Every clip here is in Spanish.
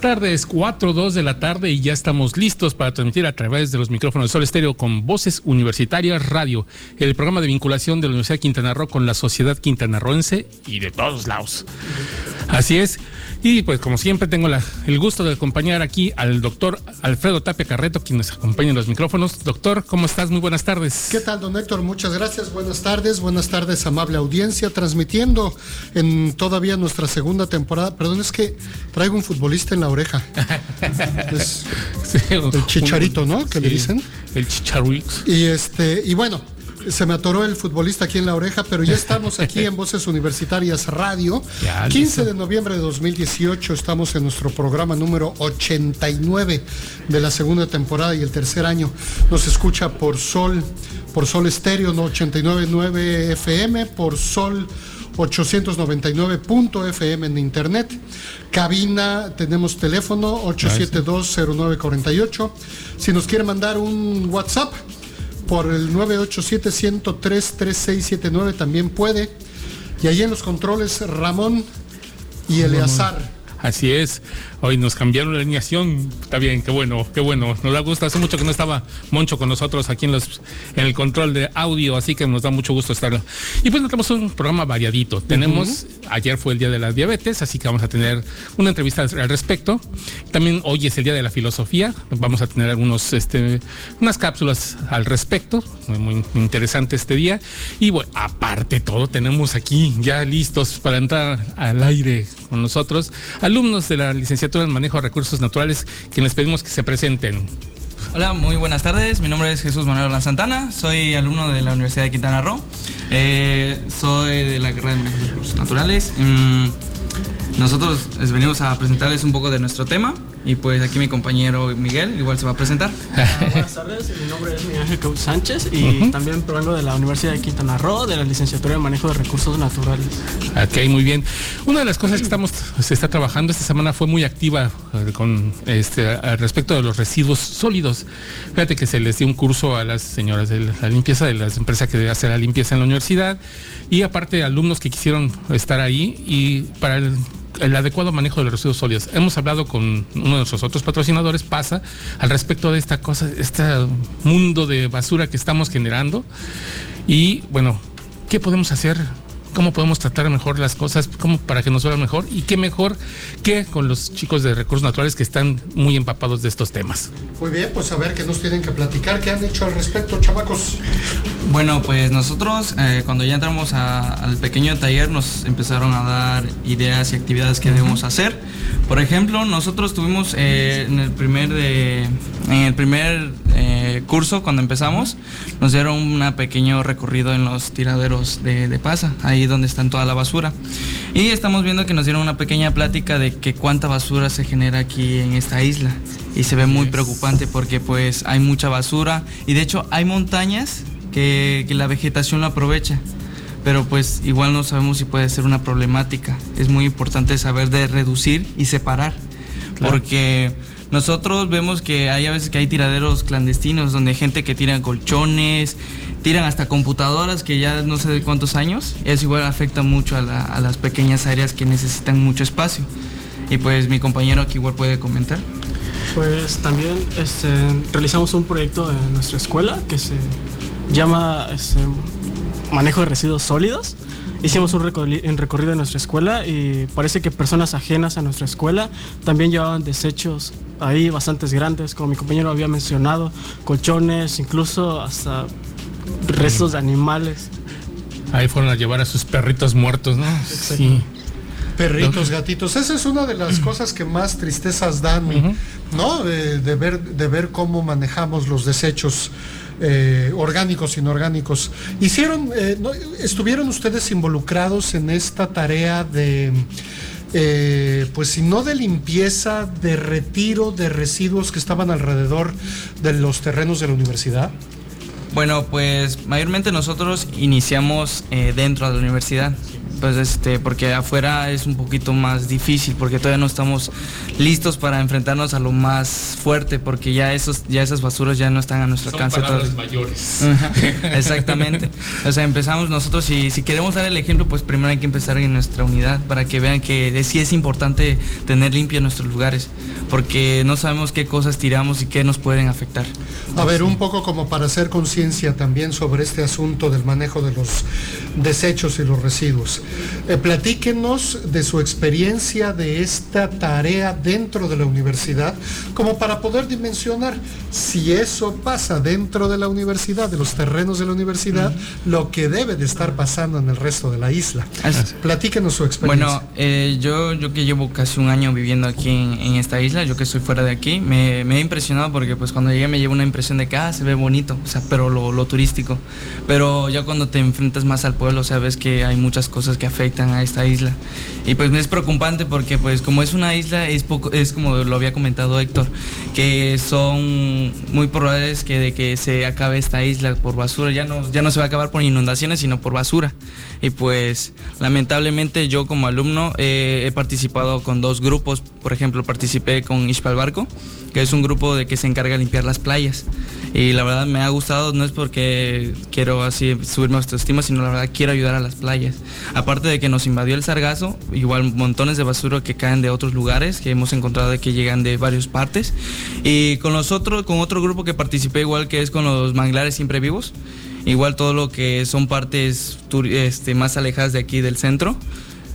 Buenas tardes, 4 2 de la tarde y ya estamos listos para transmitir a través de los micrófonos de Sol Estéreo con Voces Universitarias Radio, el programa de vinculación de la Universidad de Quintana Roo con la sociedad quintanarroense y de todos lados. Así es. Y pues como siempre tengo el gusto de acompañar aquí al doctor Alfredo Tapia Carreto, quien nos acompaña en los micrófonos. Doctor, ¿cómo estás? Muy buenas tardes. ¿Qué tal, don Héctor? Muchas gracias. Buenas tardes. Buenas tardes, amable audiencia. Transmitiendo en todavía nuestra segunda temporada. Perdón, es que traigo un futbolista en la oreja. Es el chicharito, ¿no? Que le dicen. El chicharito. Y este, y bueno, se me atoró el futbolista aquí en la oreja, pero ya estamos aquí en Voces Universitarias Radio. Ya, 15 listo. de noviembre de 2018 estamos en nuestro programa número 89 de la segunda temporada y el tercer año. Nos escucha por Sol, por Sol Estéreo, no 899 FM, por Sol 899.fm en internet. Cabina, tenemos teléfono 8720948. Si nos quiere mandar un WhatsApp por el 987-103-3679 también puede. Y ahí en los controles Ramón y Eleazar. Así es. Hoy nos cambiaron la alineación. Está bien, qué bueno, qué bueno. Nos da gusto. Hace mucho que no estaba Moncho con nosotros aquí en los en el control de audio, así que nos da mucho gusto estar. Y pues tenemos un programa variadito. Tenemos, ayer fue el día de la diabetes, así que vamos a tener una entrevista al respecto. También hoy es el día de la filosofía. Vamos a tener algunos, este, unas cápsulas al respecto. Muy, muy interesante este día. Y bueno, aparte todo, tenemos aquí ya listos para entrar al aire con nosotros alumnos de la licenciatura en manejo de recursos naturales, que les pedimos que se presenten. Hola, muy buenas tardes. Mi nombre es Jesús Manuel Santana. Soy alumno de la Universidad de Quintana Roo. Eh, soy de la carrera de Manejo de Recursos Naturales. Mm, nosotros les venimos a presentarles un poco de nuestro tema y pues aquí mi compañero Miguel igual se va a presentar. Ah, buenas tardes, mi nombre es Miguel Ángel Sánchez y también provengo de la Universidad de Quintana Roo, de la licenciatura de Manejo de Recursos Naturales. Ok, muy bien. Una de las cosas que estamos se está trabajando esta semana fue muy activa eh, con este al respecto de los residuos sólidos. Fíjate que se les dio un curso a las señoras de la limpieza de las empresas que hacen la limpieza en la universidad y aparte alumnos que quisieron estar ahí y para el adecuado manejo de los residuos sólidos. Hemos hablado con uno de nuestros otros patrocinadores, PASA, al respecto de esta cosa, este mundo de basura que estamos generando. Y bueno, ¿qué podemos hacer? ¿Cómo podemos tratar mejor las cosas? ¿Cómo para que nos vaya mejor? Y qué mejor que con los chicos de recursos naturales que están muy empapados de estos temas. Muy bien, pues a ver qué nos tienen que platicar, qué han hecho al respecto, chamacos. Bueno, pues nosotros eh, cuando ya entramos a- al pequeño taller nos empezaron a dar ideas y actividades que debemos hacer. Por ejemplo, nosotros tuvimos eh, en el primer de, en el primer eh, curso cuando empezamos nos dieron un pequeño recorrido en los tiraderos de, de pasa, ahí donde están toda la basura. Y estamos viendo que nos dieron una pequeña plática de que cuánta basura se genera aquí en esta isla y se ve muy preocupante porque pues hay mucha basura y de hecho hay montañas que, que la vegetación lo aprovecha. Pero pues igual no sabemos si puede ser una problemática. Es muy importante saber de reducir y separar. Porque nosotros vemos que hay a veces que hay tiraderos clandestinos donde hay gente que tira colchones, tiran hasta computadoras que ya no sé de cuántos años. Eso igual afecta mucho a, la- a las pequeñas áreas que necesitan mucho espacio. Y pues mi compañero aquí igual puede comentar. Pues también este, realizamos un proyecto en nuestra escuela que se llama este, Manejo de Residuos Sólidos. Hicimos un recorri- un recorrido en nuestra escuela y parece que personas ajenas a nuestra escuela también llevaban desechos ahí bastantes grandes, como mi compañero había mencionado, colchones, incluso hasta restos de animales. Ahí fueron a llevar a sus perritos muertos, ¿no? Sí. Perritos, gatitos. Esa es una de las cosas que más tristezas dan, ¿no? De, de ver, de ver cómo manejamos los desechos eh, orgánicos, inorgánicos. Hicieron, eh, ¿no? estuvieron ustedes involucrados en esta tarea de eh, pues si no de limpieza, de retiro de residuos que estaban alrededor de los terrenos de la universidad? Bueno, pues mayormente nosotros iniciamos eh, dentro de la universidad pues este, porque afuera es un poquito más difícil, porque todavía no estamos listos para enfrentarnos a lo más fuerte, porque ya esos, ya esas basuras ya no están a nuestro Son alcance. palabras mayores. Exactamente. O sea, empezamos nosotros y si queremos dar el ejemplo, pues primero hay que empezar en nuestra unidad para que vean que sí es importante tener limpios nuestros lugares, porque no sabemos qué cosas tiramos y qué nos pueden afectar. A ver, un poco como para hacer conciencia también sobre este asunto del manejo de los desechos y los residuos. Eh, platíquenos de su experiencia de esta tarea dentro de la universidad, como para poder dimensionar si eso pasa dentro de la universidad, de los terrenos de la universidad, lo que debe de estar pasando en el resto de la isla. Platíquenos su experiencia. Bueno, eh, yo, yo que llevo casi un año viviendo aquí en, esta isla, yo que estoy fuera de aquí, me, he impresionado porque pues cuando llegué me llevo una impresión de que ah, se ve bonito, o sea, pero lo, lo turístico. Pero ya cuando te enfrentas más al pueblo, sabes que hay muchas cosas que afectan a esta isla. Y pues es preocupante porque pues como es una isla, es, poco, es como lo había comentado Héctor, que son muy probables que de que se acabe esta isla por basura. Ya no, ya no se va a acabar por inundaciones, sino por basura. Y pues lamentablemente yo como alumno eh, he participado con dos grupos. Por ejemplo, participé con Ishpal Barco, que es un grupo de que se encarga de limpiar las playas. Y la verdad me ha gustado, no es porque quiero así subirme autoestima, sino la verdad quiero ayudar a las playas. Aparte de que nos invadió el sargazo, igual montones de basura que caen de otros lugares, que hemos encontrado de que llegan de varias partes. Y con nosotros, con otro grupo que participé igual que es con los manglares siempre vivos, igual todo lo que son partes este, más alejadas de aquí del centro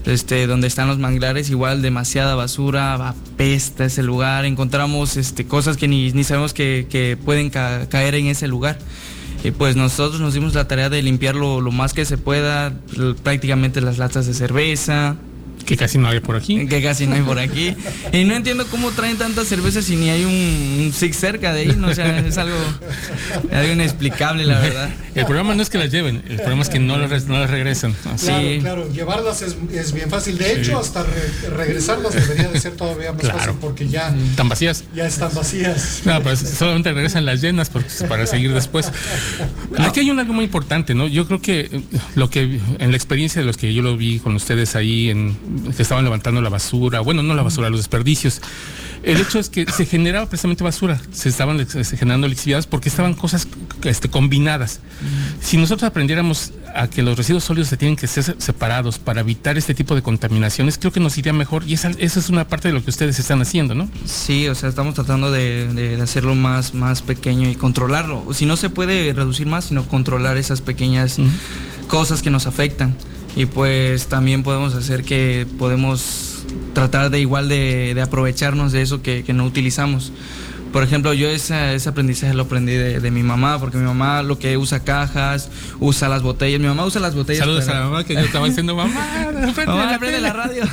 este, donde están los manglares, igual demasiada basura, apesta ese lugar, encontramos este, cosas que ni, sabemos que, pueden caer en ese lugar. Y pues nosotros nos dimos la tarea de limpiarlo lo más que se pueda, prácticamente las latas de cerveza, que casi no hay por aquí. Que casi no hay por aquí. Y no entiendo cómo traen tantas cervezas si ni hay un, Six cerca de ahí. No, o sea, es algo, algo, inexplicable, la verdad. El problema no es que las lleven, el problema es que no las, no las regresan. Claro, claro, llevarlas es, bien fácil. De hecho, hasta regresarlas debería de ser todavía más fácil porque ya... Están vacías. Ya están vacías. No, pero solamente regresan las llenas para seguir después. Aquí hay un algo muy importante, ¿no? Yo creo que lo que en la experiencia de los que yo lo vi con ustedes ahí en que estaban levantando la basura, bueno, no la basura, los desperdicios. El hecho es que se generaba precisamente basura, se estaban generando lixividades porque estaban cosas este, combinadas. Si nosotros aprendiéramos a que los residuos sólidos se tienen que ser separados para evitar este tipo de contaminaciones, creo que nos iría mejor y esa, es una parte de lo que ustedes están haciendo, ¿no? Sí, o sea, estamos tratando de, hacerlo más, más pequeño y controlarlo. Si no se puede reducir más, sino controlar esas pequeñas cosas que nos afectan y pues también podemos hacer que podemos tratar de igual de, aprovecharnos de eso que, que no utilizamos. Por ejemplo, yo ese, ese aprendizaje lo aprendí de, mi mamá, porque mi mamá lo que usa cajas, usa las botellas. Mi mamá usa las botellas. Saludos a la mamá que yo estaba diciendo, mamá, mamá, prende la radio.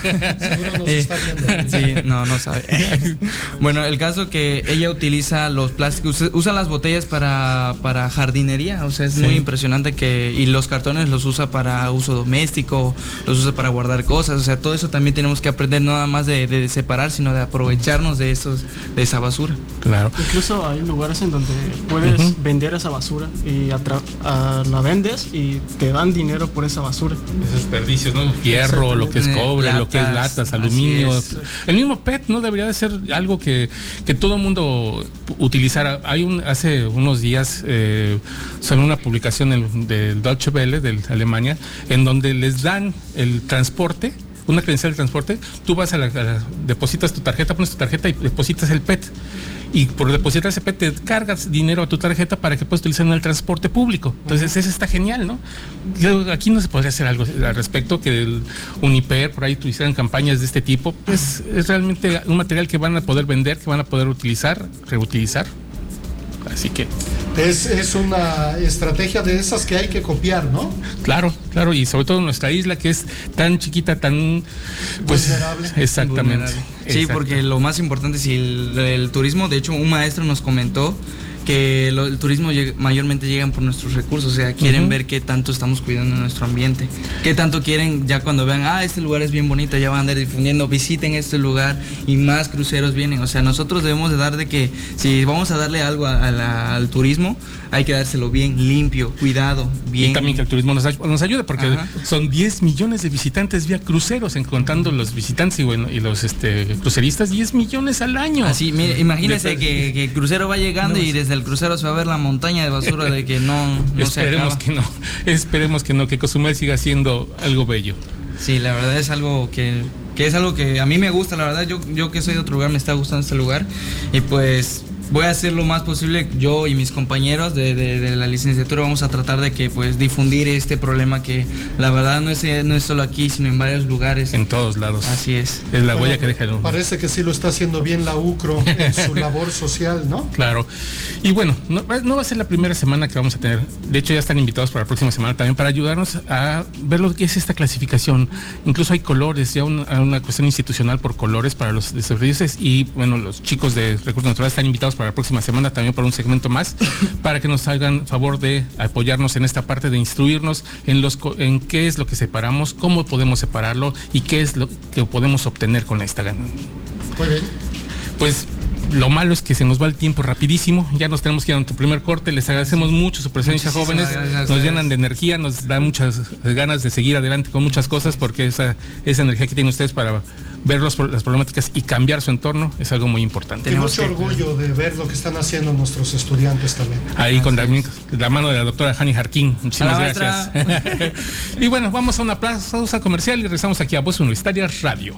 sí, no, no sabe. bueno, el caso que ella utiliza los plásticos, usa las botellas para, para jardinería, o sea, es muy impresionante que, y los cartones los usa para uso doméstico, los usa para guardar cosas, o sea, todo eso también tenemos que aprender no nada más de, de separar, sino de aprovecharnos de, esos, de esa basura. Claro. Incluso hay lugares en donde puedes vender esa basura y la vendes y te dan dinero por esa basura. Esos desperdicios, ¿no? Hierro, lo que es cobre, lo que es latas, aluminio. El mismo PET, ¿no? Debería de ser algo que, todo el mundo utilizara. Hay un, hace unos días eh, sobre una publicación del, del Deutsche Welle, de Alemania, en donde les dan el transporte una credencial de transporte, tú vas a la, depositas tu tarjeta, pones tu tarjeta y depositas el PET y por depositar ese PET te cargas dinero a tu tarjeta para que puedas utilizar en el transporte público. Entonces, eso está genial, ¿no? Aquí no se podría hacer algo al respecto que el Uniper por ahí utilizaran campañas de este tipo. Pues es realmente un material que van a poder vender, que van a poder utilizar, reutilizar. Así que. Es, es, una estrategia de esas que hay que copiar, ¿no? Claro, claro, y sobre todo nuestra isla que es tan chiquita, tan pues vulnerable. Exactamente. Sí, porque lo más importante es el, el, turismo, de hecho un maestro nos comentó que lo- el turismo mayormente llegan por nuestros recursos, o sea, quieren ver qué tanto estamos cuidando nuestro ambiente, qué tanto quieren ya cuando vean, ah, este lugar es bien bonito, ya van a andar difundiendo, visiten este lugar y más cruceros vienen, o sea, nosotros debemos de dar de que si vamos a darle algo a- a la- al turismo, hay que dárselo bien limpio, cuidado, bien. Y también que el turismo nos, nos ayude, porque Ajá. son 10 millones de visitantes vía cruceros, en contando los visitantes y, bueno, y los este, cruceristas, 10 millones al año. Así, mire, imagínese De- que, que el crucero va llegando y desde el crucero se va a ver la montaña de basura de que no, esperemos que no, esperemos que no, que Cozumel siga siendo algo bello. Sí, la verdad es algo que, que es algo que a mí me gusta, la verdad, yo, yo que soy de otro lugar me está gustando este lugar y pues voy a hacer lo más posible, yo y mis compañeros de, de- de la licenciatura vamos a tratar de que pues difundir este problema que la verdad no es, no es solo aquí, sino en varios lugares. En todos lados. Así es. Es la Bueno, huella que deja el hombre. Parece que sí lo está haciendo bien la UCRO en su labor social, ¿no? Claro. Y bueno, no, va- no va a ser la primera semana que vamos a tener. De hecho, ya están invitados para la próxima semana también para ayudarnos a ver lo que es esta clasificación. Incluso hay colores, ya una, una cuestión institucional por colores para los desarrollistas. Y bueno, los chicos de Recursos Naturales están invitados para la próxima semana también para un segmento más, para que nos hagan favor de apoyarnos en esta parte de instruirnos en, los, en qué es lo que separamos, cómo podemos separarlo y qué es lo que podemos obtener con esta gan- Muy bien. pues lo malo es que se nos va el tiempo rapidísimo. Ya nos tenemos que ir a nuestro primer corte. Les agradecemos mucho su presencia, Muchísimas jóvenes. gracias Nos llenan de energía, nos da muchas ganas de seguir adelante con muchas cosas porque esa, esa energía que tienen ustedes para ver los las problemáticas y cambiar su entorno es algo muy importante. Y Tenemos mucho que- orgullo de ver lo que están haciendo nuestros estudiantes también. Ahí con la, la mano de la doctora Hani Jarquín. Muchísimas gracias. y bueno, vamos a una pausa comercial y regresamos aquí a Voz Universitaria Radio.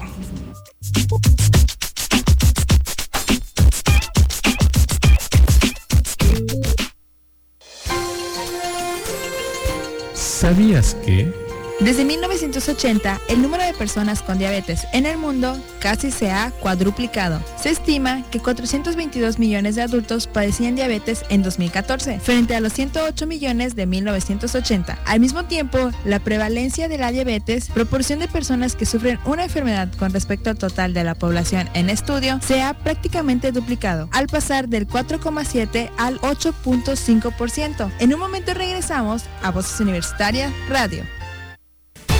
¿Sabías que? Desde 1980, el número de personas con diabetes en el mundo casi se ha cuadruplicado. Se estima que 422 millones de adultos padecían diabetes en 2014, frente a los 108 millones de 1980. Al mismo tiempo, la prevalencia de la diabetes, proporción de personas que sufren una enfermedad con respecto al total de la población en estudio, se ha prácticamente duplicado, al pasar del 4,7 al 8.5%. En un momento regresamos a Voces Universitarias Radio.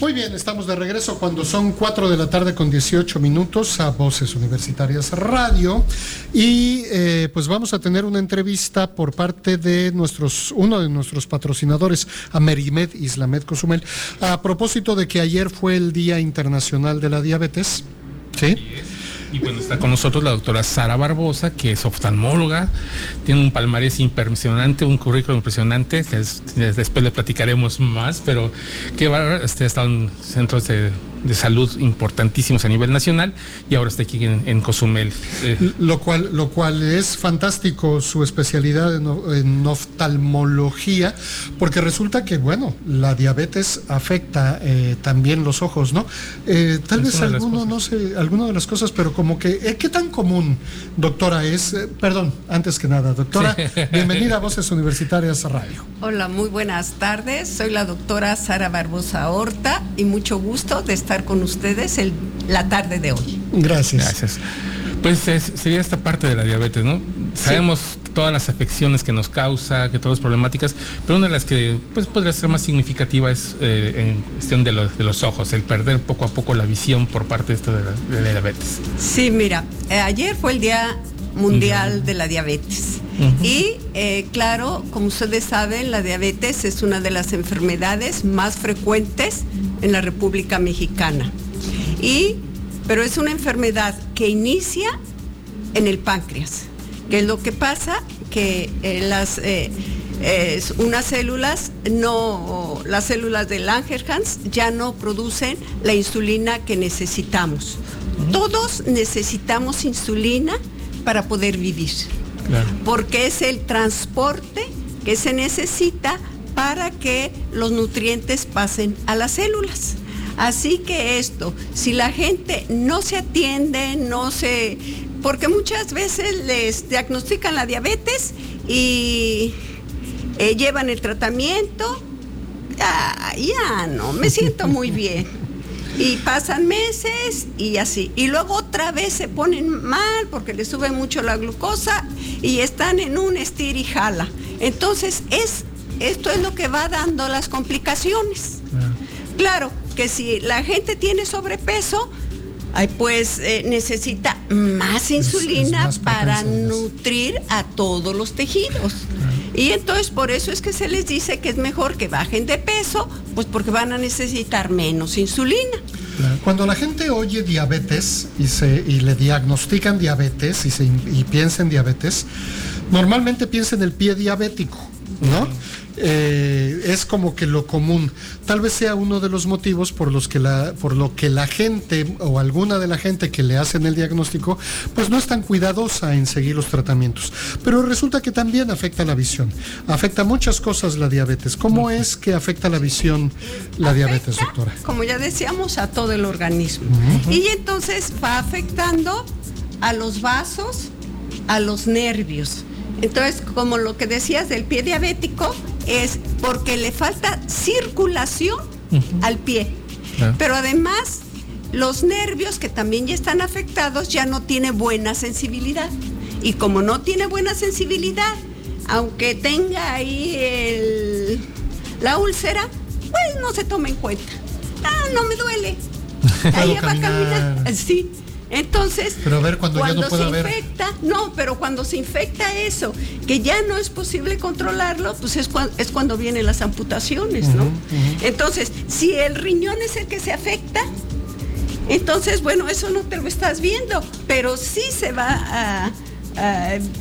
Muy bien, estamos de regreso cuando son 4 de la tarde con 18 minutos a Voces Universitarias Radio y eh, pues vamos a tener una entrevista por parte de nuestros uno de nuestros patrocinadores, Amerimed Islamed Cozumel, a propósito de que ayer fue el Día Internacional de la Diabetes. ¿Sí? Y bueno, está con nosotros la doctora Sara Barbosa, que es oftalmóloga, tiene un palmarés impresionante, un currículum impresionante, después le platicaremos más, pero que va, este, estado en centros de, de salud importantísimos a nivel nacional y ahora está aquí en, en Cozumel. Eh, Lo cual, lo cual es fantástico su especialidad en, oftalmología, porque resulta que, bueno, la diabetes afecta eh, también los ojos, ¿no? Eh, tal Es vez alguno, no sé, alguna de las cosas, pero como que, eh, ¿qué tan común, doctora, es? Eh, perdón, antes que nada, doctora, bienvenida a Voces Universitarias Radio. Hola, muy buenas tardes. Soy la doctora Sara Barbosa Horta y mucho gusto de estar con ustedes el- la tarde de hoy. Gracias. Gracias. Pues es- sería esta parte de la diabetes, ¿no? Sabemos todas las afecciones que nos causa, que todas las problemáticas, pero una de las que pues, podría ser más significativa es eh, en cuestión de los, de los ojos, el perder poco a poco la visión por parte de, esto de, la, de la diabetes. Sí, mira, eh, ayer fue el Día Mundial de la Diabetes. Y eh, claro, como ustedes saben, la diabetes es una de las enfermedades más frecuentes en la República Mexicana. Y, pero es una enfermedad que inicia en el páncreas. ¿Qué es lo que pasa? Que eh, las, eh, eh, unas células, no, las células del Langerhans ya no producen la insulina que necesitamos. Todos necesitamos insulina para poder vivir. porque es el transporte que se necesita para que los nutrientes pasen a las células. Así que esto, si la gente no se atiende, no se... Porque muchas veces les diagnostican la diabetes y eh, llevan el tratamiento, ya, ya no, me siento muy bien. Y pasan meses y así. Y luego otra vez se ponen mal porque les sube mucho la glucosa y están en un estir y jala. Entonces, es, esto es lo que va dando las complicaciones. Claro, que si la gente tiene sobrepeso, pues eh, necesita más insulina para nutrir a todos los tejidos. Y entonces por eso es que se les dice que es mejor que bajen de peso, pues porque van a necesitar menos insulina. Cuando la gente oye diabetes y, se, y le diagnostican diabetes y, se, y piensa en diabetes, normalmente piensa en el pie diabético, ¿no? Eh, es como que lo común. Tal vez sea uno de los motivos por los que la, por lo que la gente o alguna de la gente que le hacen el diagnóstico, pues no es tan cuidadosa en seguir los tratamientos. Pero resulta que también afecta la visión. Afecta muchas cosas la diabetes. ¿Cómo es que afecta la visión la diabetes, doctora? Como ya decíamos, a todo el organismo. Y entonces va afectando a los vasos, a los nervios. Entonces, como lo que decías del pie diabético, es porque le falta circulación al pie. Pero además, los nervios que también ya están afectados ya no tiene buena sensibilidad. Y como no tiene buena sensibilidad, aunque tenga ahí la úlcera, pues no se toma en cuenta. Ah, no me duele. Ahí va a caminar. Sí. Entonces, pero ver cuando, ya no se infecta, no, pero cuando se infecta eso, que ya no es posible controlarlo, pues es, es cuando vienen las amputaciones, ¿no? Entonces, si el riñón es el que se afecta, entonces, bueno, eso no te lo estás viendo, pero sí se va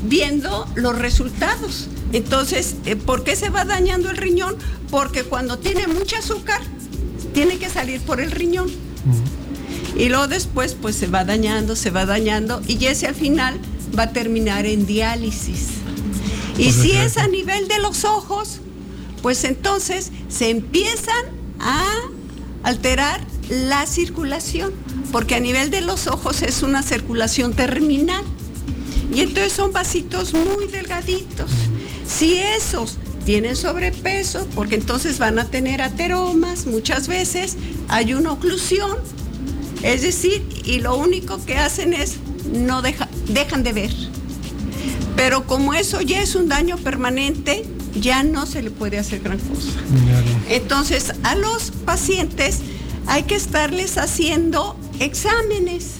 viendo los resultados. Entonces, eh, ¿por qué se va dañando el riñón? Porque cuando tiene mucho azúcar, tiene que salir por el riñón. Y luego después pues se va dañando, se va dañando y ese al final va a terminar en diálisis. Y pues si es a nivel de los ojos, pues entonces se empiezan a alterar la circulación, porque a nivel de los ojos es una circulación terminal. Y entonces son vasitos muy delgaditos. Si esos tienen sobrepeso, porque entonces van a tener ateromas, muchas veces hay una oclusión es decir, y lo único que hacen es no dejan de ver. Pero como eso ya es un daño permanente, ya no se le puede hacer gran cosa. Entonces, a los pacientes hay que estarles haciendo exámenes.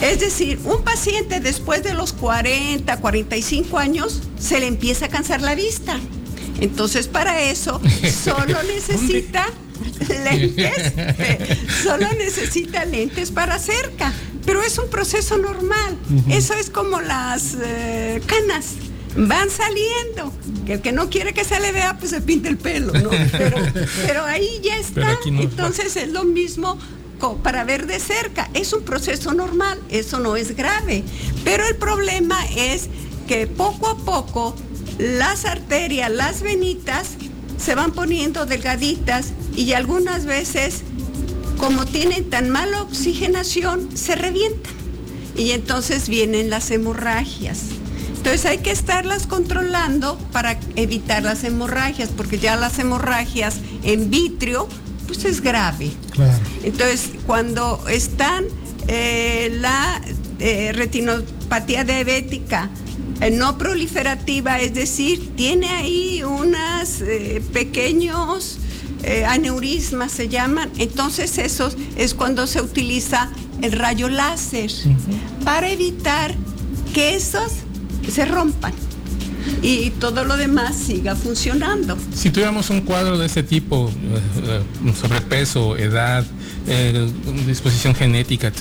Es decir, un paciente después de los 40, 45 años se le empieza a cansar la vista. Entonces, para eso solo necesita lentes, solo necesita lentes para cerca, pero es un proceso normal. Eso es como las eh, canas. Van saliendo. Que el que no quiere que se le vea, pues se pinta el pelo, ¿no? Pero, ahí ya está. Entonces es lo mismo para ver de cerca. Es un proceso normal, eso no es grave. Pero el problema es que poco a poco las arterias, las venitas, se van poniendo delgaditas y algunas veces, como tienen tan mala oxigenación, se revientan. Y entonces vienen las hemorragias. Entonces hay que estarlas controlando para evitar las hemorragias, porque ya las hemorragias en vitrio, pues es grave. Entonces, cuando están eh, la eh, retinopatía diabética no proliferativa, es decir, tiene ahí unos pequeños eh, aneurismas se llaman, entonces eso es cuando se utiliza el rayo láser para evitar que esos se rompan y todo lo demás siga funcionando. Si tuviéramos un cuadro de ese tipo, eh, eh, sobrepeso, edad, disposición genética,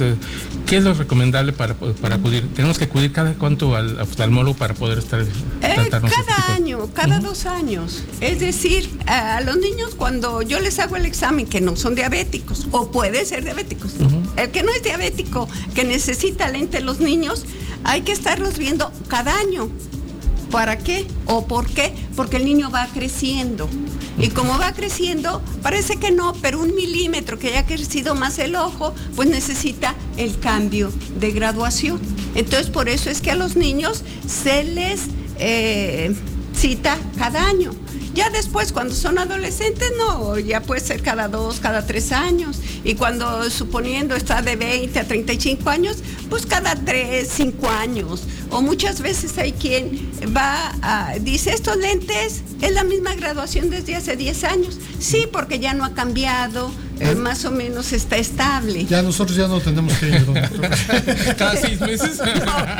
¿qué es lo recomendable para, para acudir? ¿Tenemos que acudir cada cuánto al oftalmólogo para poder estar eh, Cada año, cada dos años. Es decir, a los niños cuando yo les hago el examen que no son diabéticos, o puede ser diabéticos, el que no es diabético, que necesita lente los niños, hay que estarlos viendo cada año. ¿Para qué? ¿O por qué? Porque el niño va creciendo. Y como va creciendo, parece que no, pero un milímetro que haya crecido más el ojo, pues necesita el cambio de graduación. Entonces, por eso es que a los niños se les eh, cita cada año. Ya después, cuando son adolescentes, no, ya puede ser cada dos, cada tres años. Y cuando, suponiendo, está de 20 a 35 años, pues cada tres, cinco años. O muchas veces hay quien va a, dice, estos lentes es la misma graduación desde hace 10 años. Sí, porque ya no ha cambiado, eh, más o menos está estable. Ya nosotros ya no tenemos que ir. Cada seis meses.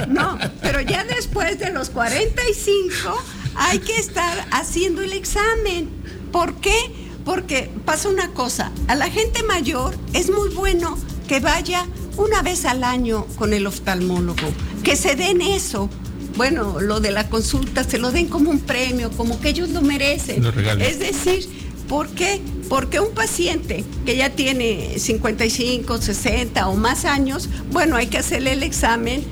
No, no, pero ya después de los 45 hay que estar haciendo el examen. ¿Por qué? Porque pasa una cosa, a la gente mayor es muy bueno que vaya una vez al año con el oftalmólogo, que se den eso. Bueno, lo de la consulta se lo den como un premio, como que ellos lo merecen. es decir, ¿por qué? Porque un paciente que ya tiene 55, 60 o más años, bueno, hay que hacerle el examen,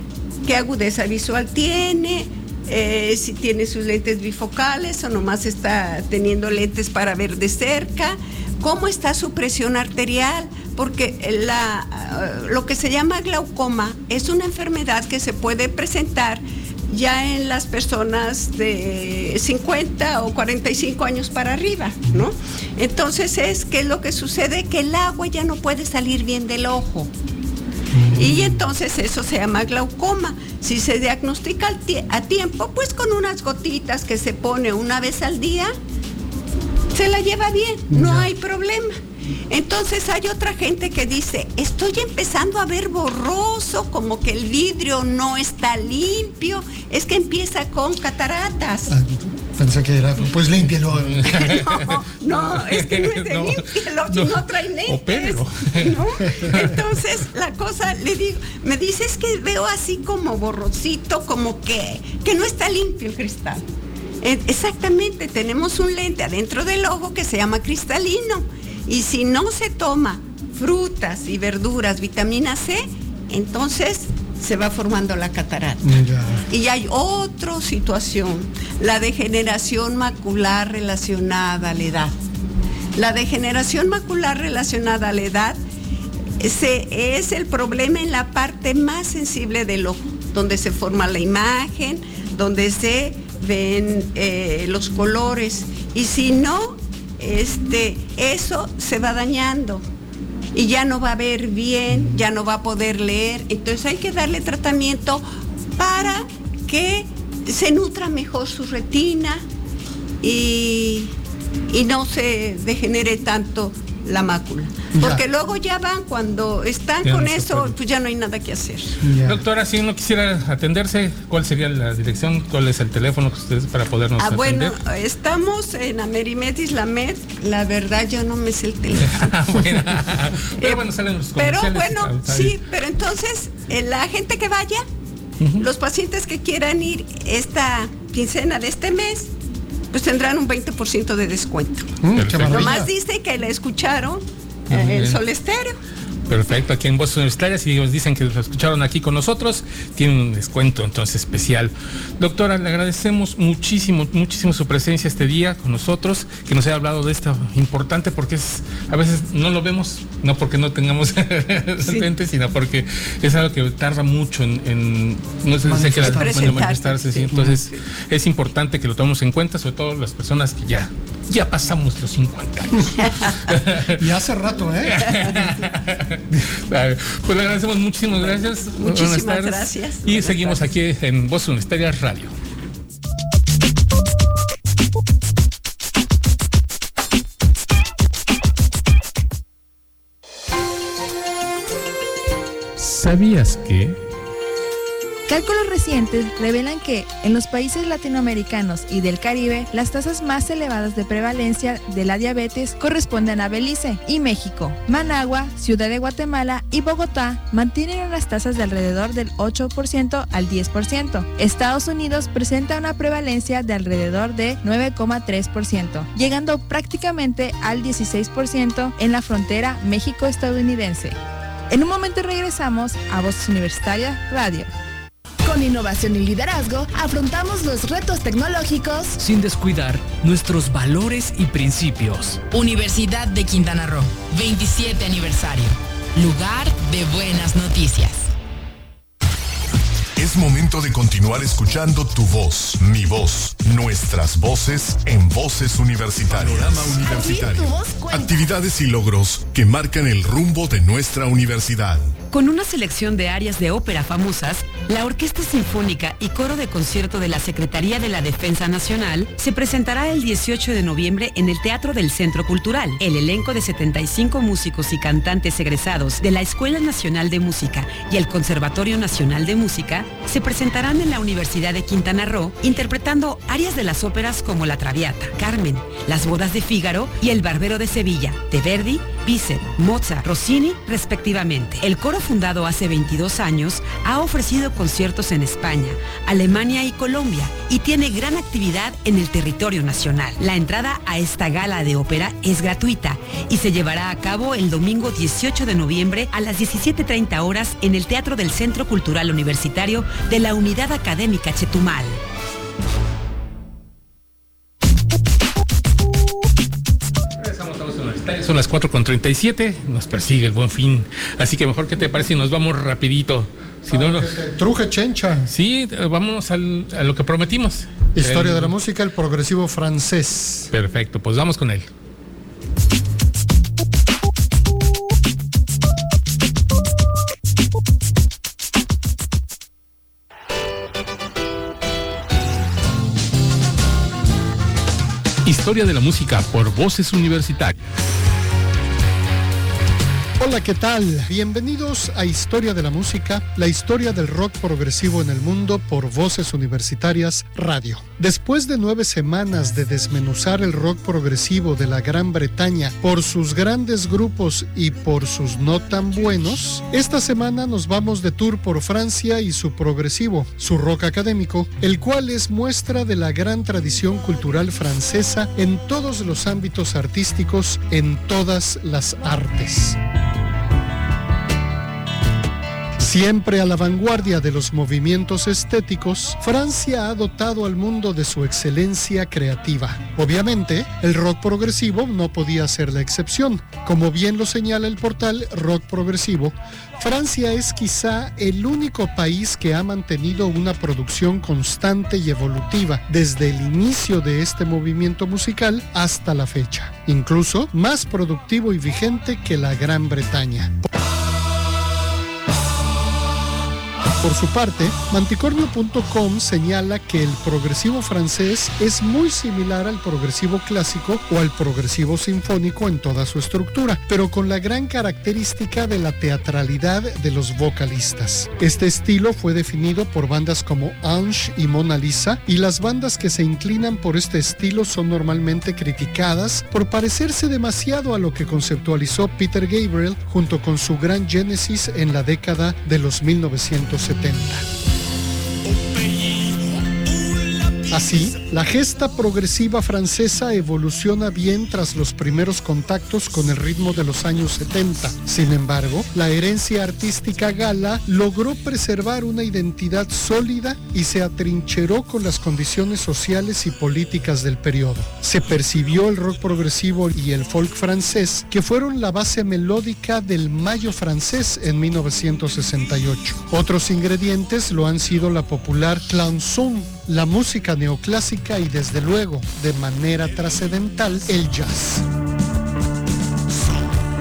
qué agudeza visual tiene, eh, si tiene sus lentes bifocales o nomás está teniendo lentes para ver de cerca, cómo está su presión arterial, porque eh, lo que se llama glaucoma es una enfermedad que se puede presentar ya en las personas de 50 o 45 años para arriba, ¿no? Entonces es que lo que sucede que el agua ya no puede salir bien del ojo. Y entonces eso se llama glaucoma. Si se diagnostica a tiempo, pues con unas gotitas que se pone una vez al día, se la lleva bien, no hay problema. Entonces hay otra gente que dice, estoy empezando a ver borroso, como que el vidrio no está limpio, es que empieza con cataratas. Pensé que era, pues límpielo. no, no, es que no es de límpielo, no, no trae lentes. Entonces la cosa, le digo, me dice es que veo así como borrosito, como que, que no está limpio el cristal. E, exactamente, tenemos un lente adentro del ojo que se llama cristalino y si no se toma frutas y verduras, vitamina C, entonces se va formando la catarata. Y hay otra situación, la degeneración macular relacionada a la edad. La degeneración macular relacionada a la edad es el problema en la parte más sensible del ojo, donde se forma la imagen, donde se ven eh, los colores. Y si no, este, eso se va dañando y ya no va a ver bien, ya no va a poder leer. Entonces hay que darle tratamiento para que se nutra mejor su retina y, y no se degenere tanto la mácula. Porque luego ya van, cuando están con eso, pues ya no hay nada que hacer. Doctora, si uno quisiera atenderse, ¿cuál sería la dirección? ¿Cuál es el teléfono que ustedes para podernos ah, Bueno, estamos en Amerimed Islamed. La verdad, yo no me sé el teléfono. Ah, pero bueno, salen los Pero bueno, sí, pero entonces, eh, la gente que vaya, los pacientes que quieran ir esta quincena de este mes, pues tendrán un 20% de descuento. Mm, Nomás dice que la escucharon el Sol Estéreo. Perfecto, aquí en Voces Universitarias, si ellos dicen que lo escucharon aquí con nosotros, tienen un descuento entonces especial. Doctora, le agradecemos muchísimo, muchísimo su presencia este día con nosotros, que nos haya hablado de esto importante, porque es, a veces no lo vemos, no porque no tengamos lentes, sino porque es algo que tarda mucho en, no sé, sé que manifestarse. Entonces es importante que lo tomemos en cuenta, sobre todo las personas que ya, ya pasamos los 50 años. y hace rato, ¿eh? pues le agradecemos muchísimas gracias. Muchísimas gracias. Y seguimos aquí en Voz Universitaria Radio. ¿Sabías que... Cálculos recientes revelan que en los países latinoamericanos y del Caribe, las tasas más elevadas de prevalencia de la diabetes corresponden a Belice y México. Managua, Ciudad de Guatemala y Bogotá mantienen unas tasas de alrededor del 8% al 10%. Estados Unidos presenta una prevalencia de alrededor de 9,3%, llegando prácticamente al 16% en la frontera México-estadounidense. En un momento regresamos a Voz Universitaria Radio. Con innovación y liderazgo, afrontamos los retos tecnológicos sin descuidar nuestros valores y principios. Universidad de Quintana Roo, 27 aniversario. Lugar de buenas noticias. Es momento de continuar escuchando tu voz, mi voz, nuestras voces en voces universitarias. Panorama universitario. Actividades y logros que marcan el rumbo de nuestra universidad. Con una selección de áreas de ópera famosas, la Orquesta Sinfónica y Coro de Concierto de la Secretaría de la Defensa Nacional se presentará el 18 de noviembre en el Teatro del Centro Cultural. El elenco de 75 músicos y cantantes egresados de la Escuela Nacional de Música y el Conservatorio Nacional de Música se presentarán en la Universidad de Quintana Roo interpretando áreas de las óperas como La Traviata, Carmen, Las Bodas de Fígaro y El Barbero de Sevilla, de Verdi, Bizet, Mozart, Rossini, respectivamente. El coro fundado hace 22 años ha ofrecido conciertos en España, Alemania y Colombia y tiene gran actividad en el territorio nacional. La entrada a esta gala de ópera es gratuita y se llevará a cabo el domingo 18 de noviembre a las 17.30 horas en el Teatro del Centro Cultural Universitario de la Unidad Académica Chetumal. Son las 4.37, nos persigue el buen fin. Así que mejor que te parece y nos vamos rapidito. Si no, nos... Truje chencha. Sí, vamos a lo que prometimos. Historia de la música, el progresivo francés. Perfecto, pues vamos con él. Historia de la música por Voces Universitarias. Hola, ¿qué tal? Bienvenidos a Historia de la Música, la historia del rock progresivo en el mundo por Voces Universitarias Radio. Después de nueve semanas de desmenuzar el rock progresivo de la Gran Bretaña por sus grandes grupos y por sus no tan buenos, esta semana nos vamos de tour por Francia y su progresivo, su rock académico, el cual es muestra de la gran tradición cultural francesa en todos los ámbitos artísticos, en todas las artes. Siempre a la vanguardia de los movimientos estéticos, Francia ha dotado al mundo de su excelencia creativa. Obviamente, el rock progresivo no podía ser la excepción. Como bien lo señala el portal Rock Progresivo, Francia es quizá el único país que ha mantenido una producción constante y evolutiva desde el inicio de este movimiento musical hasta la fecha, incluso más productivo y vigente que la Gran Bretaña. Por su parte, manticornio.com señala que el progresivo francés es muy similar al progresivo clásico o al progresivo sinfónico en toda su estructura, pero con la gran característica de la teatralidad de los vocalistas. Este estilo fue definido por bandas como Ange y Mona Lisa, y las bandas que se inclinan por este estilo son normalmente criticadas por parecerse demasiado a lo que conceptualizó Peter Gabriel junto con su gran Genesis en la década de los 1970. 70. Así, la gesta progresiva francesa evoluciona bien tras los primeros contactos con el ritmo de los años 70. Sin embargo, la herencia artística gala logró preservar una identidad sólida y se atrincheró con las condiciones sociales y políticas del periodo. Se percibió el rock progresivo y el folk francés, que fueron la base melódica del mayo francés en 1968. Otros ingredientes lo han sido la popular clanson, la música neoclásica y desde luego, de manera trascendental, el jazz.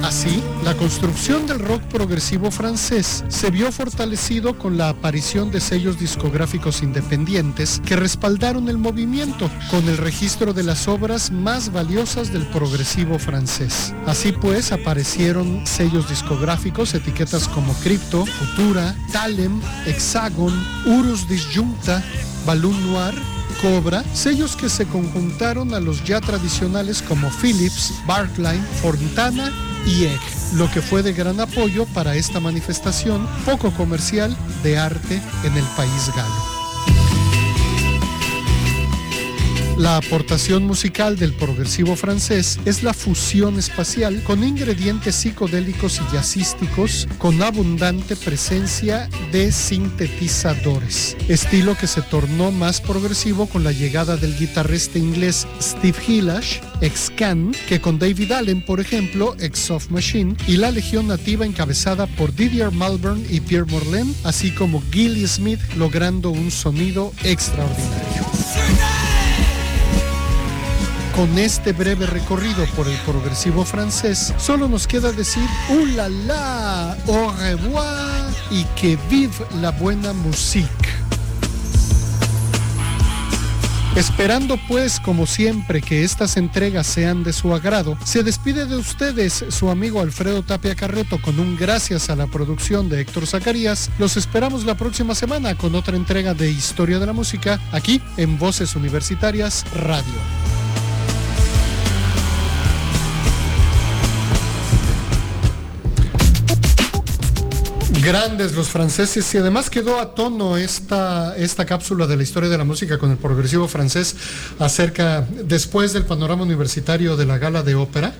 Así, la construcción del rock progresivo francés se vio fortalecido con la aparición de sellos discográficos independientes que respaldaron el movimiento con el registro de las obras más valiosas del progresivo francés. Así pues, aparecieron sellos discográficos, etiquetas como Crypto, Futura, Talem, Hexagon, Urus Disjunta, Balloon Noir, Cobra, sellos que se conjuntaron a los ya tradicionales como Philips, Barclay, Fontana y Egg, lo que fue de gran apoyo para esta manifestación poco comercial de arte en el país galo. La aportación musical del progresivo francés es la fusión espacial con ingredientes psicodélicos y jazzísticos con abundante presencia de sintetizadores, estilo que se tornó más progresivo con la llegada del guitarrista inglés Steve Hillash, ex Can, que con David Allen, por ejemplo, ex Soft Machine, y la legión nativa encabezada por Didier Malvern y Pierre Morlaine, así como Gilly Smith, logrando un sonido extraordinario. Con este breve recorrido por el progresivo francés, solo nos queda decir ¡Uh la la! ¡Au revoir! y que vive la buena música. Esperando pues, como siempre, que estas entregas sean de su agrado, se despide de ustedes su amigo Alfredo Tapia Carreto con un gracias a la producción de Héctor Zacarías. Los esperamos la próxima semana con otra entrega de Historia de la Música aquí en Voces Universitarias Radio. Grandes los franceses y además quedó a tono esta, esta cápsula de la historia de la música con el progresivo francés acerca, después del panorama universitario de la gala de ópera,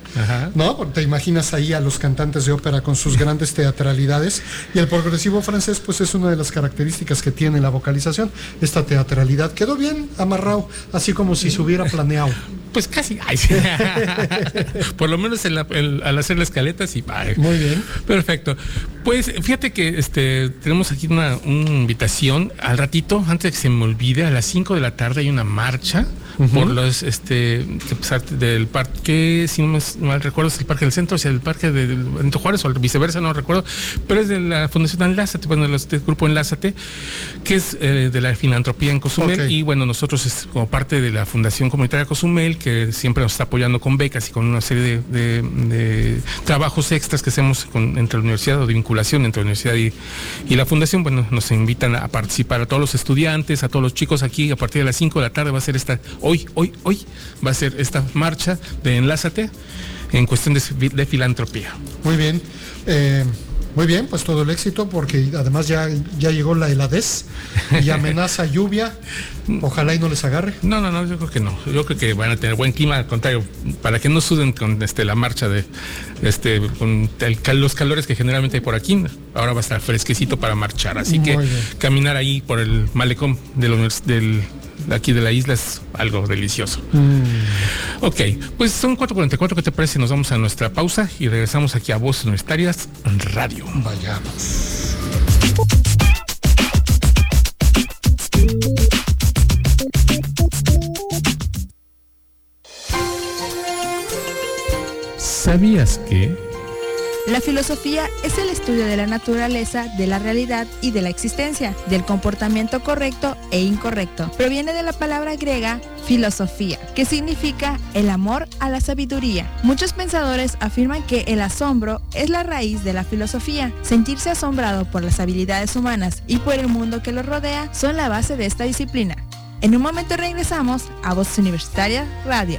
¿no? Porque te imaginas ahí a los cantantes de ópera con sus grandes teatralidades y el progresivo francés pues es una de las características que tiene la vocalización, esta teatralidad. Quedó bien amarrado, así como si se hubiera planeado. Pues casi. Por lo menos al hacer la escaleta, sí. Muy bien. Perfecto. Pues fíjate que este, tenemos aquí una, una invitación. Al ratito, antes de que se me olvide, a las 5 de la tarde hay una marcha por los este del parque, si no me mal recuerdo, es el parque del centro, o sea, el parque de Benito Juárez o viceversa, no recuerdo, pero es de la Fundación Enlázate, bueno, este grupo Enlázate, que es eh, de la filantropía en Cozumel, y bueno, nosotros es como parte de la Fundación Comunitaria Cozumel, que siempre nos está apoyando con becas y con una serie de, trabajos extras que hacemos entre la universidad o de vinculación entre la universidad y, y la fundación, bueno, nos invitan a participar a todos los estudiantes, a todos los chicos aquí, a partir de las 5 de la tarde va a ser esta hoy, hoy, hoy va a ser esta marcha de Enlázate en cuestión de, filantropía. Muy bien. Eh, muy bien, pues todo el éxito, porque además ya, ya llegó la heladez y amenaza lluvia. Ojalá y no les agarre. No, no, no, yo creo que no. Yo creo que van a tener buen clima, al contrario, para que no suden con este la marcha de este con los calores que generalmente hay por aquí. Ahora va a estar fresquecito para marchar. Así que caminar ahí por el malecón del, del aquí de la isla es algo delicioso. Mm. Ok, pues son 4.44, ¿qué te parece? Nos vamos a nuestra pausa y regresamos aquí a Voces Universitarias Radio. Vayamos. ¿Sabías que... La filosofía es el estudio de la naturaleza, de la realidad y de la existencia, del comportamiento correcto e incorrecto. Proviene de la palabra griega filosofía, que significa el amor a la sabiduría. Muchos pensadores afirman que el asombro es la raíz de la filosofía. Sentirse asombrado por las habilidades humanas y por el mundo que los rodea son la base de esta disciplina. En un momento regresamos a Voz Universitaria Radio.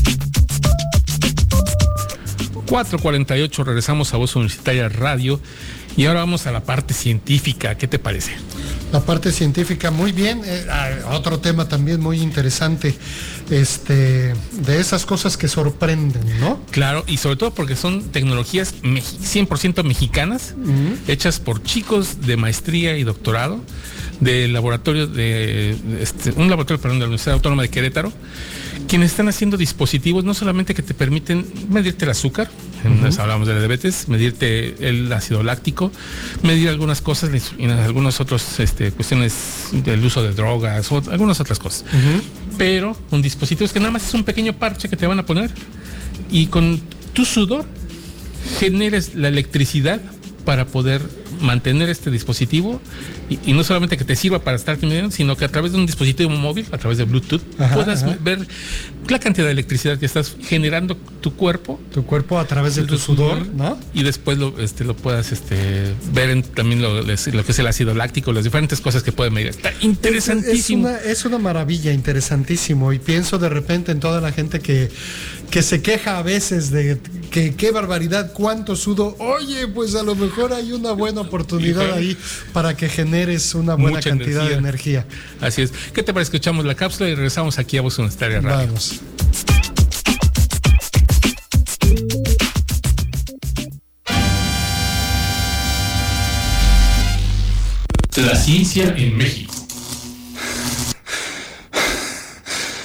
4.48 regresamos a Voz Universitaria Radio y ahora vamos a la parte científica. ¿Qué te parece? La parte científica, muy bien. Eh, ah, otro tema también muy interesante, este, de esas cosas que sorprenden, ¿no? Claro, y sobre todo porque son tecnologías 100% mexicanas, hechas por chicos de maestría y doctorado del laboratorio de, este, un laboratorio perdón, de la Universidad Autónoma de Querétaro quienes están haciendo dispositivos no solamente que te permiten medirte el azúcar, hablamos de la diabetes, medirte el ácido láctico, medir algunas cosas y algunas otras este, cuestiones del uso de drogas o algunas otras cosas. Pero un dispositivo es que nada más es un pequeño parche que te van a poner y con tu sudor generes la electricidad para poder mantener este dispositivo y, no solamente que te sirva para estar midiendo, sino que a través de un dispositivo móvil, a través de Bluetooth, puedas ver la cantidad de electricidad que estás generando tu cuerpo. Tu cuerpo a través de tu, sudor, ¿no? Y después lo, este, lo puedas este, ver en también lo, que es el ácido láctico, las diferentes cosas que puede medir. Está interesantísimo. Es, una, es una maravilla, interesantísimo. Y pienso de repente en toda la gente que que se queja a veces de que qué barbaridad, cuánto sudo. Oye, pues a lo mejor hay una buena oportunidad ahí para que generes una buena cantidad de energía. Así es. ¿Qué te parece? Escuchamos la cápsula y regresamos aquí a Voz Universitaria Radio. Vamos. La ciencia en México.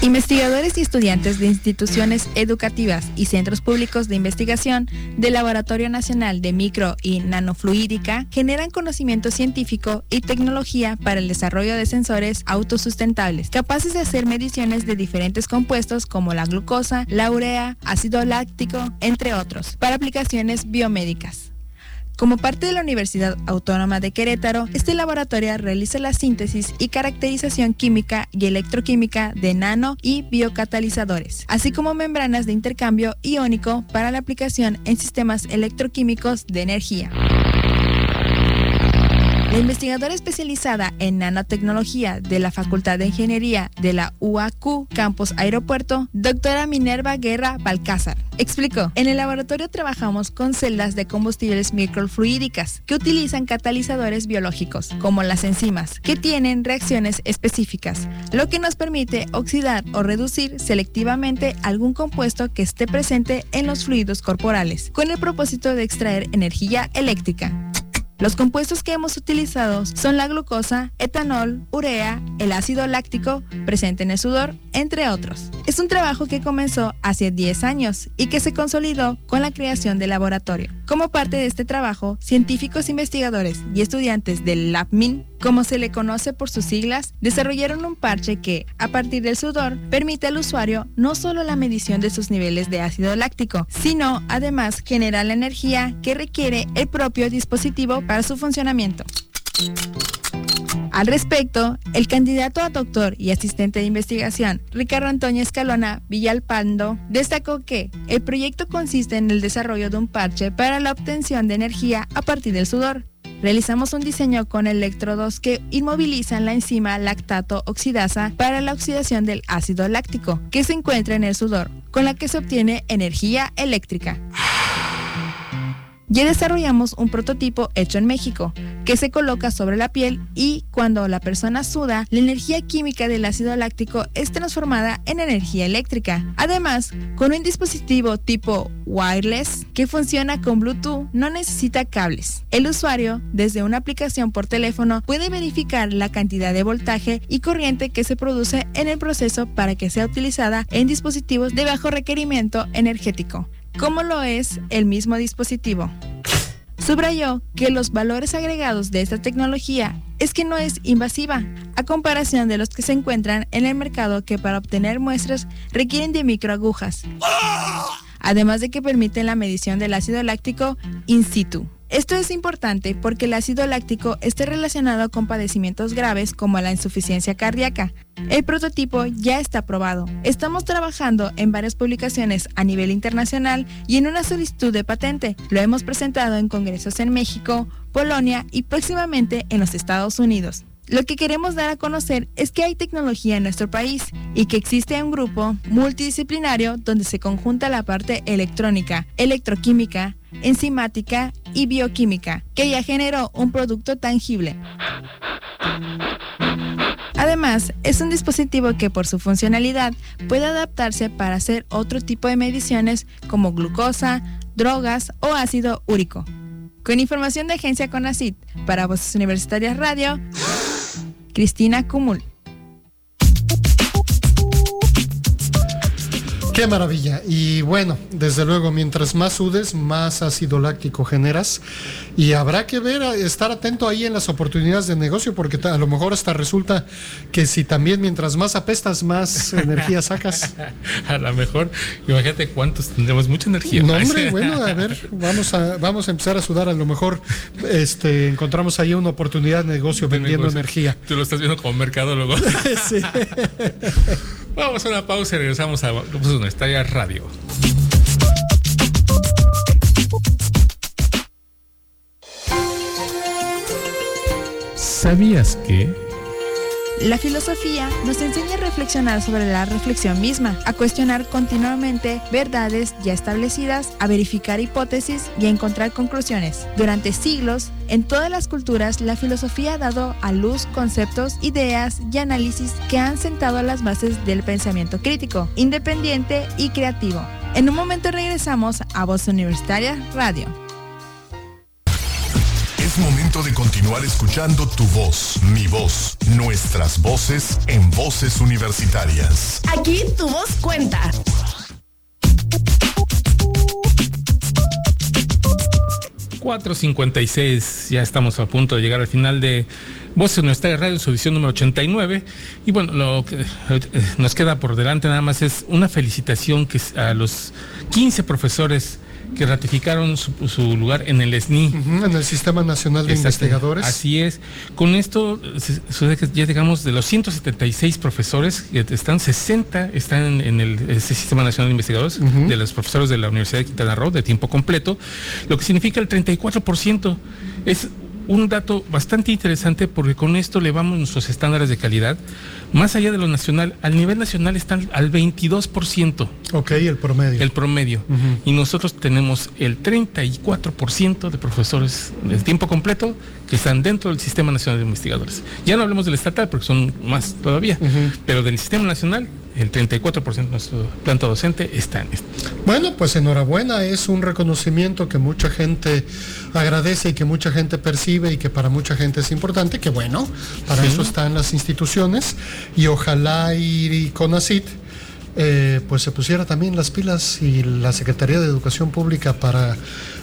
Investigadores y estudiantes de instituciones educativas y centros públicos de investigación del Laboratorio Nacional de Micro y Nanofluídica generan conocimiento científico y tecnología para el desarrollo de sensores autosustentables, capaces de hacer mediciones de diferentes compuestos como la glucosa, la urea, ácido láctico, entre otros, para aplicaciones biomédicas. Como parte de la Universidad Autónoma de Querétaro, este laboratorio realiza la síntesis y caracterización química y electroquímica de nano y biocatalizadores, así como membranas de intercambio iónico para la aplicación en sistemas electroquímicos de energía. La investigadora especializada en nanotecnología de la Facultad de Ingeniería de la UAQ Campus Aeropuerto, doctora Minerva Guerra Balcázar, explicó, en el laboratorio trabajamos con celdas de combustibles microfluídicas que utilizan catalizadores biológicos, como las enzimas, que tienen reacciones específicas, lo que nos permite oxidar o reducir selectivamente algún compuesto que esté presente en los fluidos corporales, con el propósito de extraer energía eléctrica. Los compuestos que hemos utilizado son la glucosa, etanol, urea, el ácido láctico presente en el sudor, entre otros. Es un trabajo que comenzó hace 10 años y que se consolidó con la creación del laboratorio. Como parte de este trabajo, científicos investigadores y estudiantes del LabMIN, como se le conoce por sus siglas, desarrollaron un parche que, a partir del sudor, permite al usuario no solo la medición de sus niveles de ácido láctico, sino además generar la energía que requiere el propio dispositivo para su funcionamiento. Al respecto, el candidato a doctor y asistente de investigación, Ricardo Antonio Escalona Villalpando, destacó que el proyecto consiste en el desarrollo de un parche para la obtención de energía a partir del sudor. Realizamos un diseño con electrodos que inmovilizan la enzima lactato oxidasa para la oxidación del ácido láctico que se encuentra en el sudor, con la que se obtiene energía eléctrica. Ya desarrollamos un prototipo hecho en México, que se coloca sobre la piel y cuando la persona suda, la energía química del ácido láctico es transformada en energía eléctrica. Además, con un dispositivo tipo wireless que funciona con Bluetooth, no necesita cables. El usuario, desde una aplicación por teléfono, puede verificar la cantidad de voltaje y corriente que se produce en el proceso para que sea utilizada en dispositivos de bajo requerimiento energético como lo es el mismo dispositivo. Subrayó que los valores agregados de esta tecnología es que no es invasiva, a comparación de los que se encuentran en el mercado que para obtener muestras requieren de microagujas, además de que permiten la medición del ácido láctico in situ. Esto es importante porque el ácido láctico está relacionado con padecimientos graves como la insuficiencia cardíaca. El prototipo ya está aprobado. Estamos trabajando en varias publicaciones a nivel internacional y en una solicitud de patente. Lo hemos presentado en congresos en México, Polonia y próximamente en los Estados Unidos. Lo que queremos dar a conocer es que hay tecnología en nuestro país y que existe un grupo multidisciplinario donde se conjunta la parte electrónica, electroquímica, enzimática y bioquímica, que ya generó un producto tangible. Además, es un dispositivo que por su funcionalidad puede adaptarse para hacer otro tipo de mediciones como glucosa, drogas o ácido úrico. Con información de Agencia Conacit para Voces Universitarias Radio, Cristina Cumul. Qué maravilla. Y bueno, desde luego, mientras más sudes, más ácido láctico generas. Y habrá que ver, estar atento ahí en las oportunidades de negocio, porque a lo mejor hasta resulta que si también mientras más apestas, más energía sacas. a lo mejor, imagínate cuántos tendremos mucha energía. No, hombre, bueno, a ver, vamos a, vamos a empezar a sudar. A lo mejor este, encontramos ahí una oportunidad de negocio vendiendo energía. Tú lo estás viendo como mercadólogo. sí. Vamos a una pausa y regresamos a Nuestra Radio. ¿Sabías que... La filosofía nos enseña a reflexionar sobre la reflexión misma, a cuestionar continuamente verdades ya establecidas, a verificar hipótesis y a encontrar conclusiones. Durante siglos, en todas las culturas, la filosofía ha dado a luz conceptos, ideas y análisis que han sentado las bases del pensamiento crítico, independiente y creativo. En un momento regresamos a Voz Universitaria Radio momento de continuar escuchando tu voz, mi voz, nuestras voces en voces universitarias. Aquí tu voz cuenta. ...4.56... ya estamos a punto de llegar al final de Voces Universitarias Radio, su edición número 89. Y bueno, lo que eh, nos queda por delante nada más es una felicitación que a los 15 profesores que ratificaron su, lugar en el SNI. en el Sistema Nacional de Investigadores. Así es. Con esto ya digamos de los 176 profesores, que están 60 están en, el Sistema Nacional de Investigadores, de los profesores de la Universidad de Quintana Roo, de tiempo completo, lo que significa el 34%. Es un dato bastante interesante porque con esto elevamos nuestros estándares de calidad más allá de lo nacional. Al nivel nacional están al 22%. Ok, el promedio. El promedio. Y nosotros tenemos el 34% de profesores de tiempo completo que están dentro del Sistema Nacional de Investigadores. Ya no hablemos del estatal porque son más todavía, pero del Sistema Nacional el 34% de nuestro planta docente está en esto. Bueno, pues enhorabuena, es un reconocimiento que mucha gente agradece y que mucha gente percibe y que para mucha gente es importante, que bueno, para eso están las instituciones y ojalá y CONACIT eh, pues se pusiera también las pilas y la Secretaría de Educación Pública para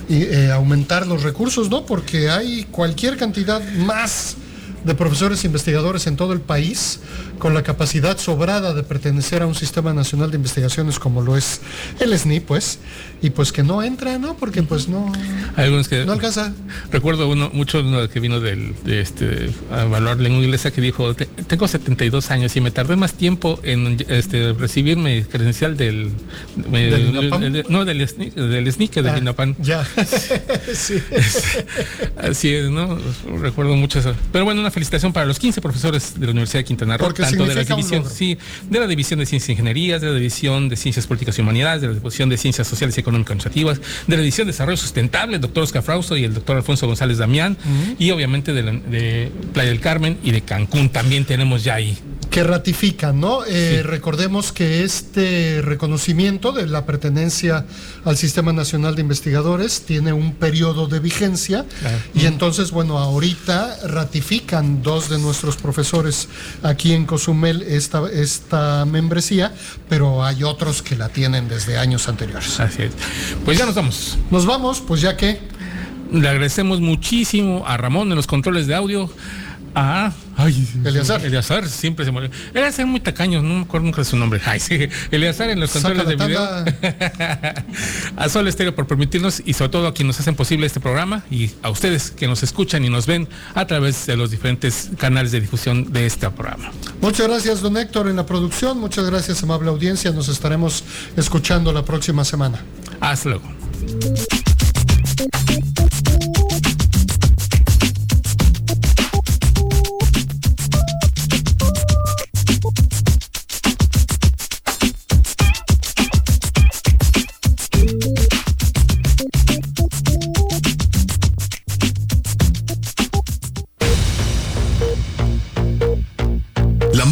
eh, aumentar los recursos, ¿no? Porque hay cualquier cantidad más de profesores investigadores en todo el país con la capacidad sobrada de pertenecer a un sistema nacional de investigaciones como lo es el SNI, pues, y pues que no entra, ¿no? Porque pues no, algunos que, no alcanza. Recuerdo uno, mucho uno que vino del, de este, a evaluar lengua inglesa que dijo, tengo 72 años y me tardé más tiempo en este, recibir mi credencial del, no, del, SNI, del SNI que del ah, INAPAN. Ya, sí. Así es, ¿no? Recuerdo mucho eso. Pero bueno, una felicitación para los 15 profesores de la Universidad de Quintana Roo, tanto de la división, sí, de la división de ciencias e ingenierías, de la división de ciencias políticas y humanidades, de la división de ciencias sociales y económicas administrativas, de la división de desarrollo sustentable, el doctor Oscar Frausto y el doctor Alfonso González Damián, y obviamente de, Playa del Carmen y de Cancún también tenemos ya ahí que ratifican, ¿no? Eh, recordemos que este reconocimiento de la pertenencia al Sistema Nacional de Investigadores tiene un periodo de vigencia y entonces, bueno, ahorita ratifican dos de nuestros profesores aquí en Cozumel esta, esta membresía, pero hay otros que la tienen desde años anteriores. Así es. Pues ya nos vamos. Nos vamos, pues ya que... Le agradecemos muchísimo a Ramón en los controles de audio Ah, ay, Eleazar. Eleazar siempre se muere. Eleazar muy tacaño, no me acuerdo nunca de su nombre. Ay, sí. Eleazar en los controles de video. a Sol Estéreo por permitirnos y sobre todo a quienes nos hacen posible este programa y a ustedes que nos escuchan y nos ven a través de los diferentes canales de difusión de este programa. Muchas gracias, don Héctor, en la producción. Muchas gracias, amable audiencia. Nos estaremos escuchando la próxima semana. Hasta luego.